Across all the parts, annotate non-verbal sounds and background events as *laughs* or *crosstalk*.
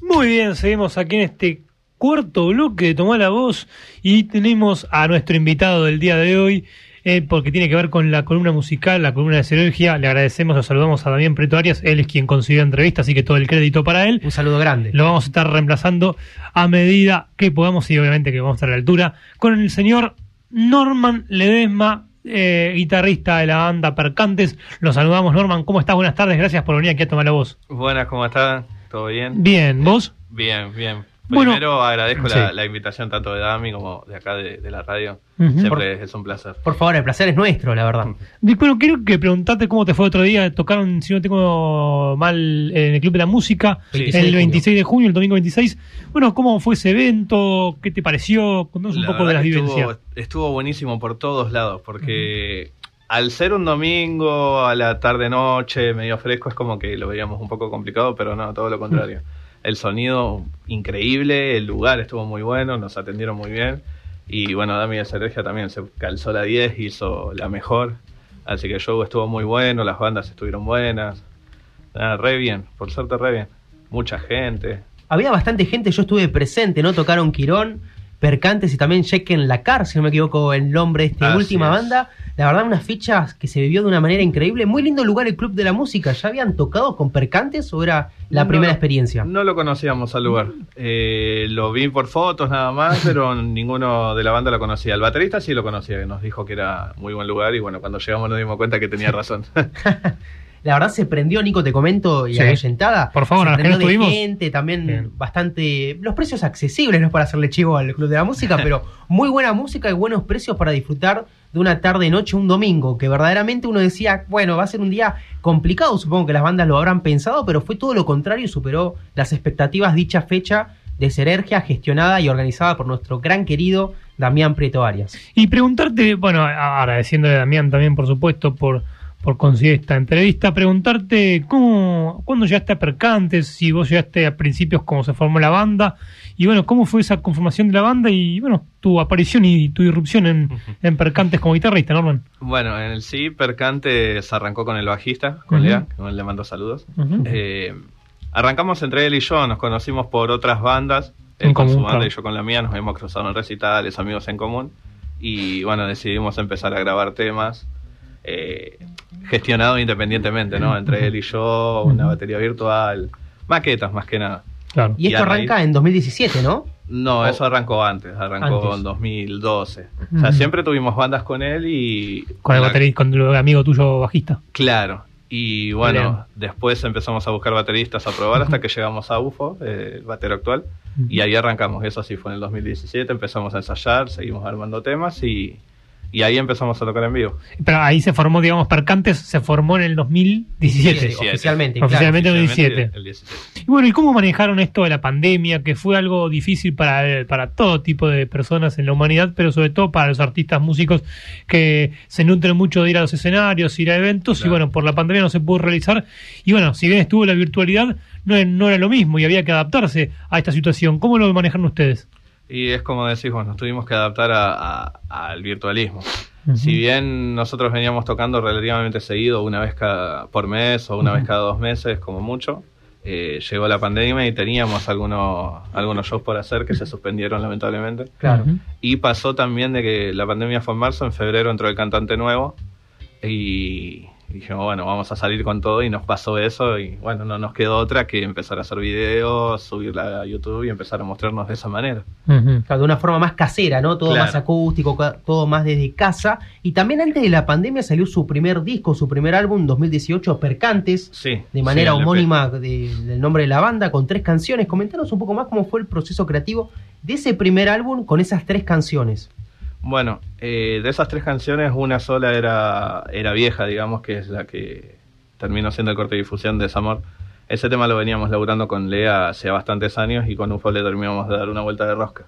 Muy bien, seguimos aquí en este cuarto bloque de Tomar la Voz y tenemos a nuestro invitado del día de hoy, eh, porque tiene que ver con la columna musical, la columna de Sinergia. Le agradecemos, lo saludamos a Damián Preto Arias, él es quien consiguió la entrevista, así que todo el crédito para él. Un saludo grande. Lo vamos a estar reemplazando a medida que podamos y obviamente que vamos a estar a la altura con el señor Norman Ledesma, eh, guitarrista de la banda Percantes. Lo saludamos, Norman. ¿Cómo estás? Buenas tardes. Gracias por venir aquí a tomar la voz. Buenas, ¿cómo están? ¿Todo bien? Bien, ¿vos? Bien, bien. Bueno, Primero agradezco la, sí. la invitación tanto de Dami como de acá de, de la radio. Siempre es un placer. Por favor, el placer es nuestro, la verdad. *laughs* Bueno, quiero que preguntarte cómo te fue otro día. Tocaron, si no tengo mal, en el Club de la Música, Sí. el 26 de junio. 26 de junio, el domingo 26. Bueno, ¿cómo fue ese evento? ¿Qué te pareció? Contanos un La poco de las vivencias. Estuvo, estuvo buenísimo por todos lados, porque al ser un domingo, a la tarde-noche, medio fresco, es como que lo veíamos un poco complicado, pero no, todo lo contrario. *laughs* El sonido increíble, el lugar estuvo muy bueno, nos atendieron muy bien. Y bueno, Dami de Sergio también se calzó la 10, hizo la mejor. Así que el show estuvo muy bueno, las bandas estuvieron buenas. Nada, re bien, por suerte re bien. Mucha gente. Había bastante gente, yo estuve presente, ¿no? Tocaron Quirón, Percantes y también Chequen la Car, si no me equivoco el nombre de esta Así última es. banda. La verdad, unas fichas que se vivió de una manera increíble. Muy lindo lugar el Club de la Música. ¿Ya habían tocado con Percantes o era la No primera experiencia? No lo conocíamos al lugar. Eh, lo vi por fotos nada más, *laughs* pero ninguno de la banda lo conocía. El baterista sí lo conocía, que nos dijo que era muy buen lugar y bueno, cuando llegamos nos dimos cuenta que tenía *laughs* razón. *laughs* La verdad se prendió, Nico, te comento, y Sí. la oyentada. Por favor, se que de estuvimos. gente, también Bien. bastante. Los precios accesibles, no es para hacerle chivo al Club de la Música, *laughs* pero muy buena música y buenos precios para disfrutar de una tarde-noche, un domingo, que verdaderamente uno decía, bueno, va a ser un día complicado, supongo que las bandas lo habrán pensado, pero fue todo lo contrario y superó las expectativas dicha fecha de Serergia, gestionada y organizada por nuestro gran querido Damián Prieto Arias. Y preguntarte, bueno, a- agradeciéndole a Damián también, por supuesto, por, por conseguir esta entrevista, preguntarte cómo, cuándo llegaste a Percantes, si vos llegaste a principios, cómo se formó la banda, y bueno, cómo fue esa conformación de la banda y bueno, tu aparición y tu irrupción en, en Percantes como guitarrista, Norman. bueno, en el sí, Percante se arrancó con el bajista, con Ujú. Lea, que le mando saludos. Eh, arrancamos entre él y yo, nos conocimos por otras bandas, él En con común, su banda claro. y yo con la mía, nos hemos cruzado en recitales, amigos en común, y bueno, decidimos empezar a grabar temas, eh, gestionado independientemente, ¿no? Entre él y yo, una batería virtual, maquetas más que nada. Claro. Y esto raíz- arranca en 2017, ¿no? No, Oh. eso arrancó antes, arrancó Antes. en 2012. O sea, siempre tuvimos bandas con él y... Con el la- baterista, con el amigo tuyo bajista. Claro. Y bueno, Bien. después empezamos a buscar bateristas a probar hasta que llegamos a UFO, eh, el batero actual. Y ahí arrancamos, eso sí fue en el 2017, empezamos a ensayar, seguimos armando temas y, y ahí empezamos a tocar en vivo. Pero ahí se formó, digamos, Percantes se formó en el 2017. Sí, oficialmente, claro. Oficialmente. en el Oficialmente 17. el 17. Y bueno, ¿y cómo manejaron esto de la pandemia? Que fue algo difícil para, para todo tipo de personas en la humanidad, pero sobre todo para los artistas músicos que se nutren mucho de ir a los escenarios, ir a eventos, y bueno, por la pandemia no se pudo realizar. Y bueno, si bien estuvo la virtualidad, no, no era lo mismo y había que adaptarse a esta situación. ¿Cómo lo manejaron ustedes? Y es como decís vos, nos tuvimos que adaptar al virtualismo. Si bien nosotros veníamos tocando relativamente seguido, una vez cada, por mes o una vez cada dos meses, como mucho, eh, llegó la pandemia y teníamos algunos, algunos shows por hacer que se suspendieron lamentablemente. Claro. Y pasó también de que la pandemia fue en marzo, en febrero entró el cantante nuevo y dijimos, bueno, vamos a salir con todo y nos pasó eso y bueno, no nos quedó otra que empezar a hacer videos, subirla a YouTube y empezar a mostrarnos de esa manera. Claro, de una forma más casera, ¿no? Todo Claro. más acústico, todo más desde casa. Y también antes de la pandemia salió su primer disco, su primer álbum, 2018, Percantes, Sí. de manera sí, homónima de- del nombre de la banda, con tres canciones. Comentanos un poco más cómo fue el proceso creativo de ese primer álbum con esas tres canciones. Bueno, eh, de esas tres canciones, una sola era, era vieja, digamos, que es la que terminó siendo el corte de difusión de Desamor. Ese tema lo veníamos laburando con Lea hace bastantes años y con UFO le terminamos de dar una vuelta de rosca.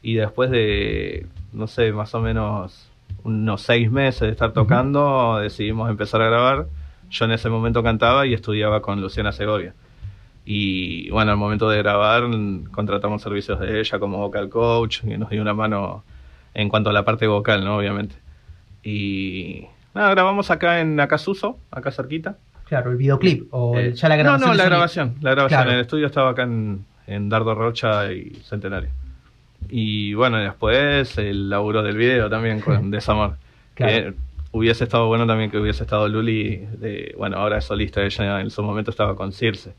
Y después de, no sé, más o menos unos seis meses de estar tocando, decidimos empezar a grabar. Yo en ese momento cantaba y estudiaba con Luciana Segovia. Y bueno, al momento de grabar contratamos servicios de ella como vocal coach, que nos dio una mano en cuanto a la parte vocal, ¿no? Obviamente. Y nada, grabamos acá en Acasuso, acá cerquita. Claro, el videoclip o el- Eh, ya la grabación. No, no, la grabación. La grabación. Claro. El estudio estaba acá en, en Dardo Rocha y Centenario. Y bueno, después el laburo del video también con *laughs* Desamor. Claro. Que hubiese estado bueno también que hubiese estado Luli, de, bueno, ahora es solista, ella en su momento estaba con Circe.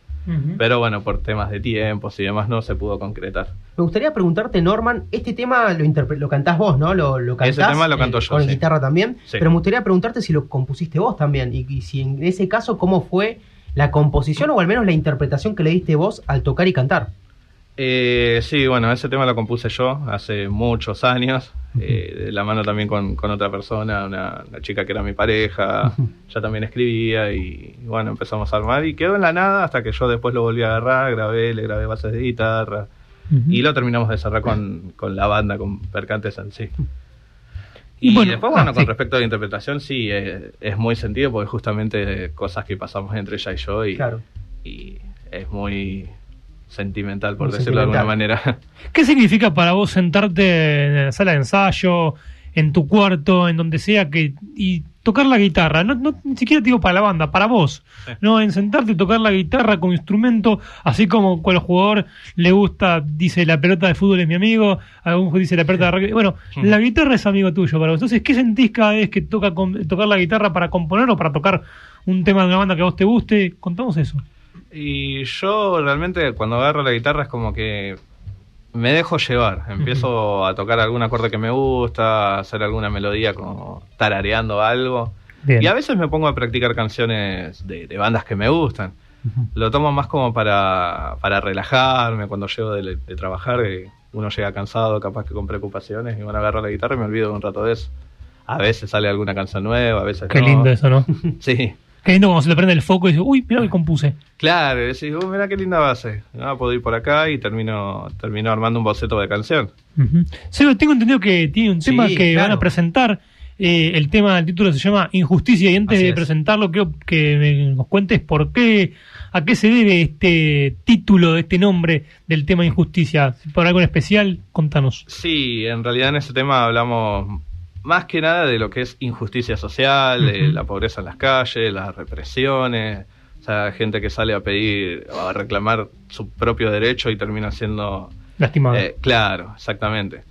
Pero bueno, por temas de tiempos y demás no se pudo concretar. Me gustaría preguntarte, Norman, este tema lo, lo cantás vos, ¿no? Lo, lo Ese cantás, tema lo canto eh, yo, Con sí. guitarra también. Sí. Pero me gustaría preguntarte si lo compusiste vos también. Y, y si en ese caso, ¿cómo fue la composición o al menos la interpretación que le diste vos al tocar y cantar? Eh, sí, bueno, ese tema lo compuse yo hace muchos años, eh, de la mano también con, con otra persona, una, una chica que era mi pareja, *laughs* ya también escribía y bueno, empezamos a armar y quedó en la nada hasta que yo después lo volví a agarrar, grabé, le grabé bases de guitarra y lo terminamos de cerrar con, con la banda, con Percantes en sí. Y bueno, después, ah, bueno, con sí. respecto a la interpretación, sí, eh, es muy sentido porque justamente cosas que pasamos entre ella y yo y, Claro. y es muy sentimental, por Muy decirlo de alguna manera. *laughs* ¿Qué significa para vos sentarte en la sala de ensayo, en tu cuarto, en donde sea, que y tocar la guitarra? No, no ni siquiera te digo para la banda, para vos. Sí. No, en sentarte y tocar la guitarra como instrumento, así como cuando el jugador le gusta, dice la pelota de fútbol es mi amigo, algún dice la pelota de rugby. Bueno, la guitarra es amigo tuyo para vos. Entonces, ¿qué sentís cada vez que toca con- tocar la guitarra para componer o para tocar un tema de una banda que a vos te guste? Contamos eso. Y yo realmente cuando agarro la guitarra es como que me dejo llevar. Empiezo a tocar algún acorde que me gusta, a hacer alguna melodía como tarareando algo. Bien. Y a veces me pongo a practicar canciones de, de bandas que me gustan. Lo tomo más como para, para relajarme cuando llego de, de trabajar. uno llega cansado, capaz que con preocupaciones, y bueno, agarro la guitarra y me olvido un rato de eso. A veces sale alguna canción nueva, a veces Qué no. lindo eso, ¿no? *laughs* Sí. Qué lindo cuando se le prende el foco y dice, uy, mira que compuse. Claro, y decís, "Uh, mira qué linda base. Ah, puedo ir por acá y termino, termino armando un boceto de canción. Ujú. Seba, tengo entendido que tiene un Sí, tema que claro. van a presentar. eh, el tema, el título se llama Injusticia. Y antes Así de es. presentarlo, quiero que nos cuentes por qué, a qué se debe este título, este nombre del tema Injusticia. ¿Por algo en especial? Contanos. Sí, en realidad en ese tema hablamos más que nada de lo que es injusticia social, de Ujú. la pobreza en las calles, las represiones, o sea, gente que sale a pedir o a reclamar su propio derecho y termina siendo... Lastimado. eh, claro, exactamente.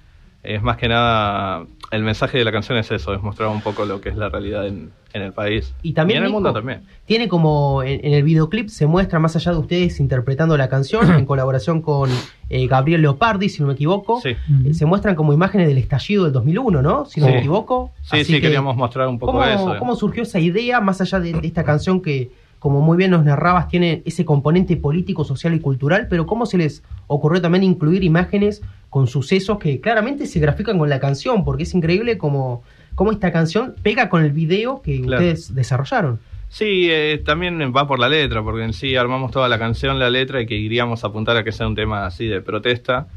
Es más que nada, el mensaje de la canción es eso, es mostrar un poco lo que es la realidad en, en el país. Y también, en el mundo también. Tiene como en, en el videoclip se muestra más allá de ustedes interpretando la canción *clears throat* en colaboración con eh, Gabriel Leopardi, si no me equivoco. Sí. Eh, Se muestran como imágenes del estallido del 2001, ¿no? Si no Sí. me equivoco. sí, Así sí que, queríamos mostrar un poco ¿cómo, eso. ¿Cómo surgió esa idea, más allá de, de esta canción que, como muy bien nos narrabas, tiene ese componente político, social y cultural, pero cómo se les ocurrió también incluir imágenes con sucesos que claramente se grafican con la canción? Porque es increíble cómo, cómo esta canción pega con el video que Claro. ustedes desarrollaron. Sí, eh, también va por la letra, porque en sí armamos toda la canción, la letra, y que iríamos a apuntar a que sea un tema así de protesta.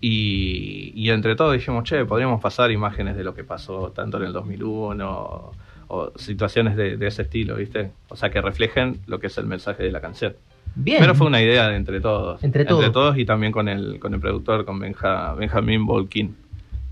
Y, y entre todos dijimos, che, podríamos pasar imágenes de lo que pasó tanto en el 2001 o, situaciones de, de ese estilo, ¿viste? O sea, que reflejen lo que es el mensaje de la canción. Bien. Pero fue una idea de entre todos. Entre todos. y también con el, con el productor, con Benja, Benjamín Bolkin.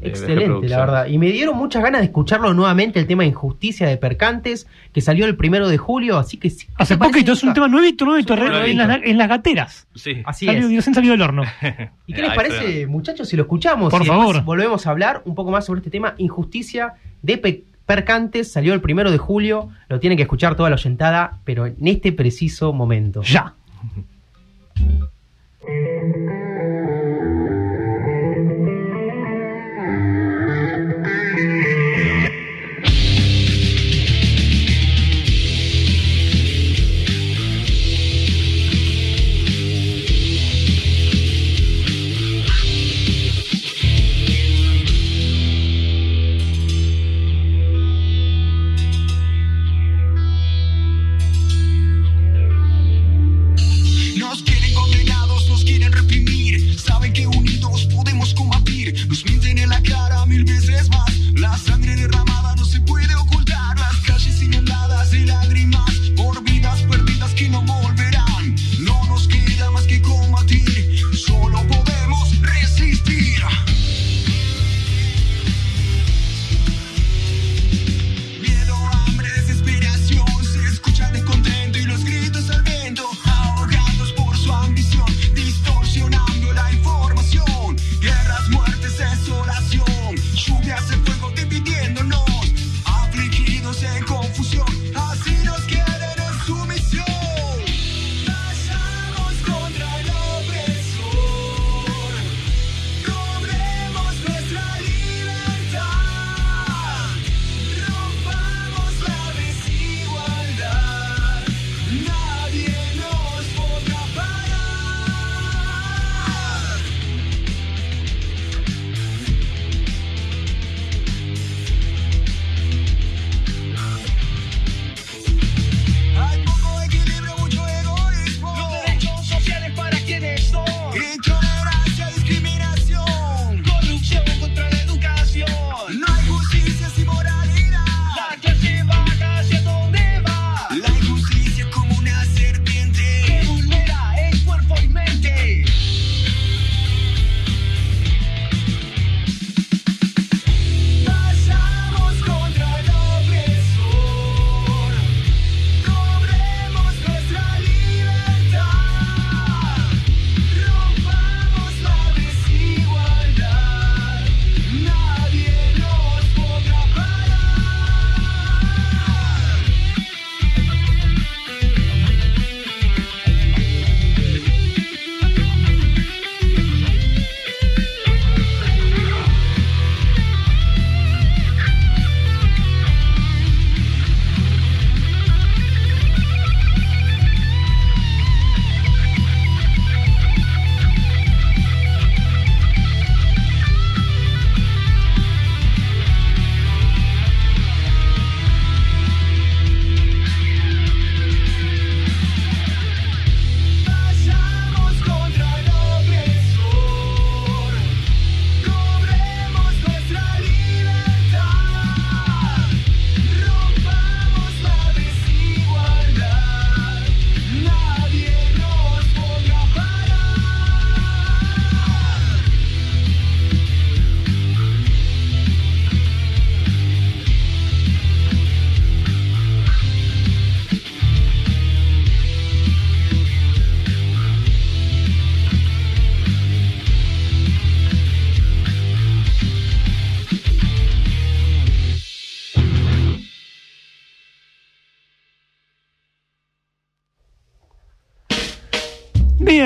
de BG Excelente, la verdad. Y me dieron muchas ganas de escucharlo nuevamente, el tema Injusticia de Percantes, que salió el primero de julio, así que... sí, ¿qué Hace poquito, es un tema nuevito, nuevito, en, nuevito. las, en las gateras. Sí. Así Salió, es. salió del horno. *laughs* ¿Y qué les parece, muchachos, si lo escuchamos? Por y favor. volvemos a hablar un poco más sobre este tema, Injusticia de Percantes, salió el primero de julio, lo tienen que escuchar toda la oyentada, pero en este preciso momento. Ya. *laughs*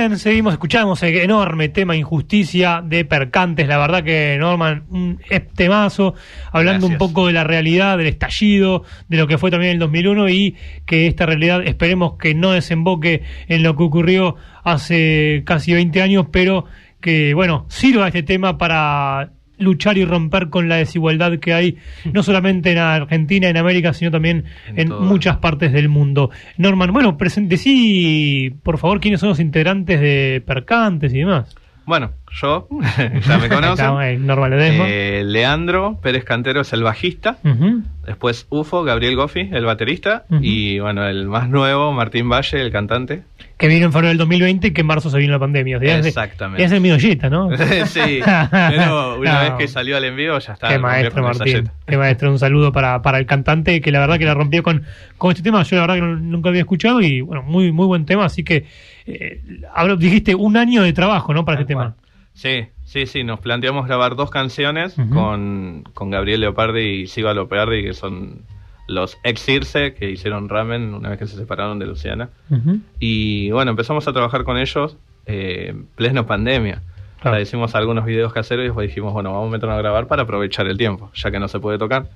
Bien, seguimos, escuchamos el enorme tema injusticia de Percantes. La verdad que Norman, un temazo, hablando un poco de la realidad, del estallido, de lo que fue también el 2001 y que esta realidad esperemos que no desemboque en lo que ocurrió hace casi 20 años, pero que, bueno, sirva este tema para luchar y romper con la desigualdad que hay, no solamente en Argentina, en América, sino también en, muchas partes del mundo. Norman, bueno, presente sí, por favor, quiénes son los integrantes de Percantes y demás. Bueno, yo, *laughs* ya me *laughs* conocen. Ledesma. Eh, Leandro Pérez Cantero es el bajista. Después Ufo, Gabriel Goffi, el baterista. Y bueno, el más nuevo, Martín Valle, el cantante. Que vino en febrero del 2020 y que en marzo se vino la pandemia. O sea, es Exactamente. Es el mío Jetta, ¿no? *laughs* sí, pero una No. vez que salió al envío ya está. Qué maestro, Martín. Qué maestro. Un saludo para, para el cantante que la verdad que la rompió con, con este tema. Yo la verdad que no- nunca había escuchado y bueno, muy muy buen tema. Así que eh, ahora dijiste un año de trabajo, ¿no? Para Tal este tema. Sí, sí, sí. Nos planteamos grabar dos canciones con, con Gabriel Leopardi y Siva Leopardi, que son los ex Circe que hicieron Ramen una vez que se separaron de Luciana. Y bueno, empezamos a trabajar con ellos eh, en pleno pandemia. Claro. O sea, hicimos algunos videos caseros y después dijimos, bueno, vamos a meternos a grabar para aprovechar el tiempo, ya que no se puede tocar.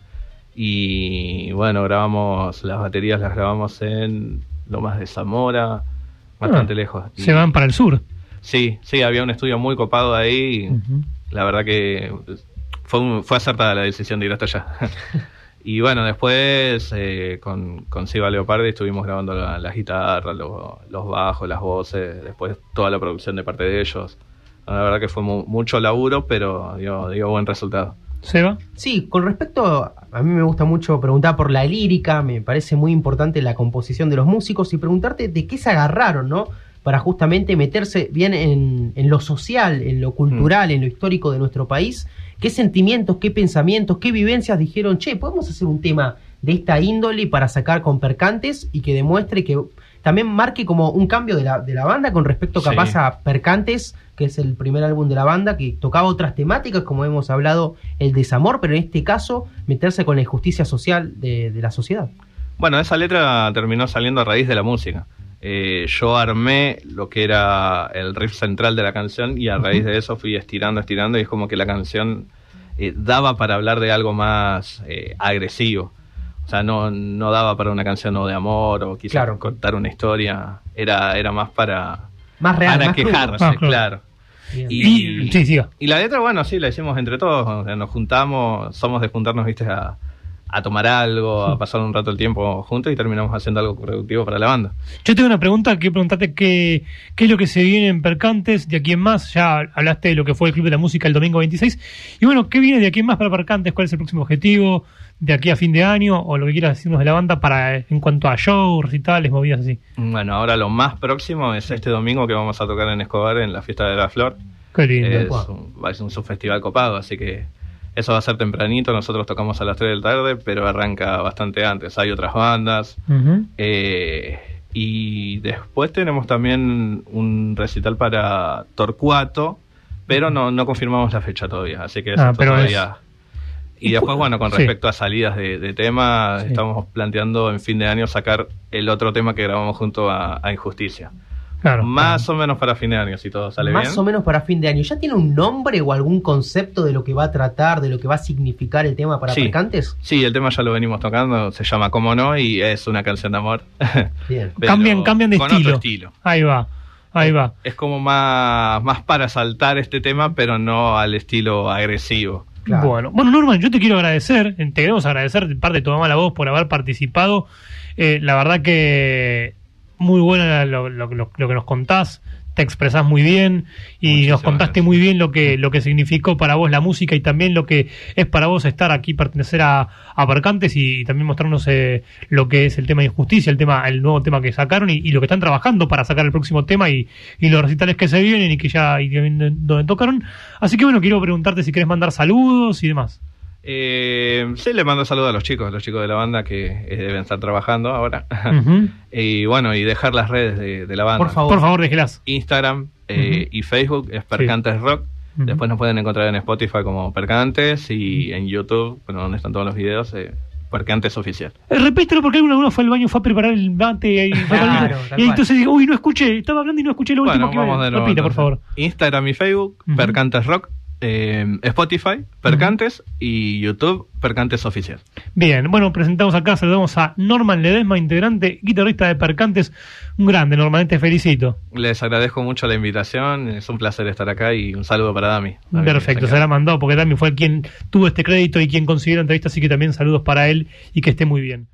Y bueno, grabamos las baterías, las grabamos en Lomas de Zamora, bastante Ah, lejos. Y- Se van para el sur. Sí, sí, había un estudio muy copado ahí. y. La verdad que fue, un- fue acertada la decisión de ir hasta allá. *laughs* y bueno, después eh, con, con Siva Leopardi estuvimos grabando la, la guitarra, lo- los bajos, las voces, después toda la producción de parte de ellos. La verdad que fue mu- mucho laburo, pero dio, dio buen resultado. Seba. Sí, con respecto, a mí me gusta mucho preguntar por la lírica, me parece muy importante la composición de los músicos y preguntarte de qué se agarraron, ¿no? Para justamente meterse bien en, en lo social, en lo cultural, en lo histórico de nuestro país. ¿Qué sentimientos, qué pensamientos, qué vivencias dijeron, che, podemos hacer un tema de esta índole para sacar con percantes y que demuestre que también marque como un cambio de la, de la banda con respecto Sí. capaz a Percantes, que es el primer álbum de la banda, que tocaba otras temáticas, como hemos hablado, el desamor, pero en este caso meterse con la injusticia social de, de la sociedad. Bueno, esa letra terminó saliendo a raíz de la música. Eh, yo armé lo que era el riff central de la canción y a raíz de eso fui estirando, estirando y es como que la canción eh, daba para hablar de algo más eh, agresivo. O sea, no, no daba para una canción o de amor o quizás Claro. contar una historia. Era, era más para, Más real, para más quejarse, Ah, claro. Y- Y, sí, siga. Y la letra, bueno, sí, la hicimos entre todos. o sea, nos juntamos, somos de juntarnos, viste, a, a tomar algo, a pasar un rato el tiempo juntos y terminamos haciendo algo productivo para la banda. Yo tengo una pregunta que preguntarte qué, qué es lo que se viene en Percantes de aquí en más. Ya hablaste de lo que fue el Club de la Música el domingo 26. Y bueno, ¿qué viene de aquí en más para Percantes? ¿Cuál es el próximo objetivo de aquí a fin de año? O lo que quieras decirnos de la banda para en cuanto a shows, recitales, movidas así. Bueno, ahora lo más próximo es este domingo que vamos a tocar en Escobar en la fiesta de la flor. Qué lindo. Es un, ser un subfestival copado, así que eso va a ser tempranito. Nosotros tocamos a las 3 de la tarde, pero arranca bastante antes. Hay otras bandas. Eh, y después tenemos también un recital para Torcuato, pero no, no confirmamos la fecha todavía, así que eso Ah, todavía. ¿Y Y después, bueno, con sí. respecto a salidas de, de tema, Sí. estamos planteando en fin de año sacar el otro tema que grabamos junto a, a Injusticia. Claro. Más o menos para fin de año, si todo sale Más bien. o menos para fin de año. ¿Ya tiene un nombre o algún concepto de lo que va a tratar, de lo que va a significar el tema para Sí. Percantes? Sí, el tema ya lo venimos tocando, se llama Como no y es una canción de amor. *laughs* Bien. Cambian, cambian de con estilo. Otro estilo. Ahí va, ahí va. Es como más, más para saltar este tema, pero no al estilo agresivo. Claro. Bueno, bueno, Norman, yo te quiero agradecer, te queremos agradecer de parte de tu mamá la voz por haber participado. Eh, la verdad que muy buena lo, lo- lo- lo que nos contás, te expresás muy bien y Muchísimas nos contaste gracias. muy bien lo que, lo que significó para vos la música y también lo que es para vos estar aquí, pertenecer a, a y, también mostrarnos eh, lo que es el tema de injusticia, el tema, el nuevo tema que sacaron y, y lo que están trabajando para sacar el próximo tema y, y los recitales que se vienen y que ya y donde tocaron. Así que bueno, quiero preguntarte si querés mandar saludos y demás. Eh, sí, le mando saludos a los chicos, los chicos de la banda que eh, deben estar trabajando ahora. *laughs* Y bueno, y dejar las redes de, de la banda. Por favor. Por favor, déjelas. Instagram eh, y Facebook es Percantes Rock. Después nos pueden encontrar en Spotify como Percantes y en YouTube, bueno, donde están todos los videos, eh, Percantes Oficial. Repítelo porque alguno, fue al baño, fue a preparar el mate y, Claro, y entonces digo, uy, no escuché, estaba hablando y no escuché lo último que vamos de nuevo. Repita, por favor. Instagram y Facebook. Percantes Rock. Eh, Spotify, Percantes y YouTube, Percantes Oficial. Bien, bueno, presentamos acá, saludamos a Norman Ledesma, integrante, guitarrista de Percantes, un grande, Norman, te felicito. Les agradezco mucho la invitación, es un placer estar acá y un saludo para Dami. Dami, Perfecto, se la mandó porque también fue quien tuvo este crédito y quien consiguió la entrevista, así que también saludos para él y que esté muy bien.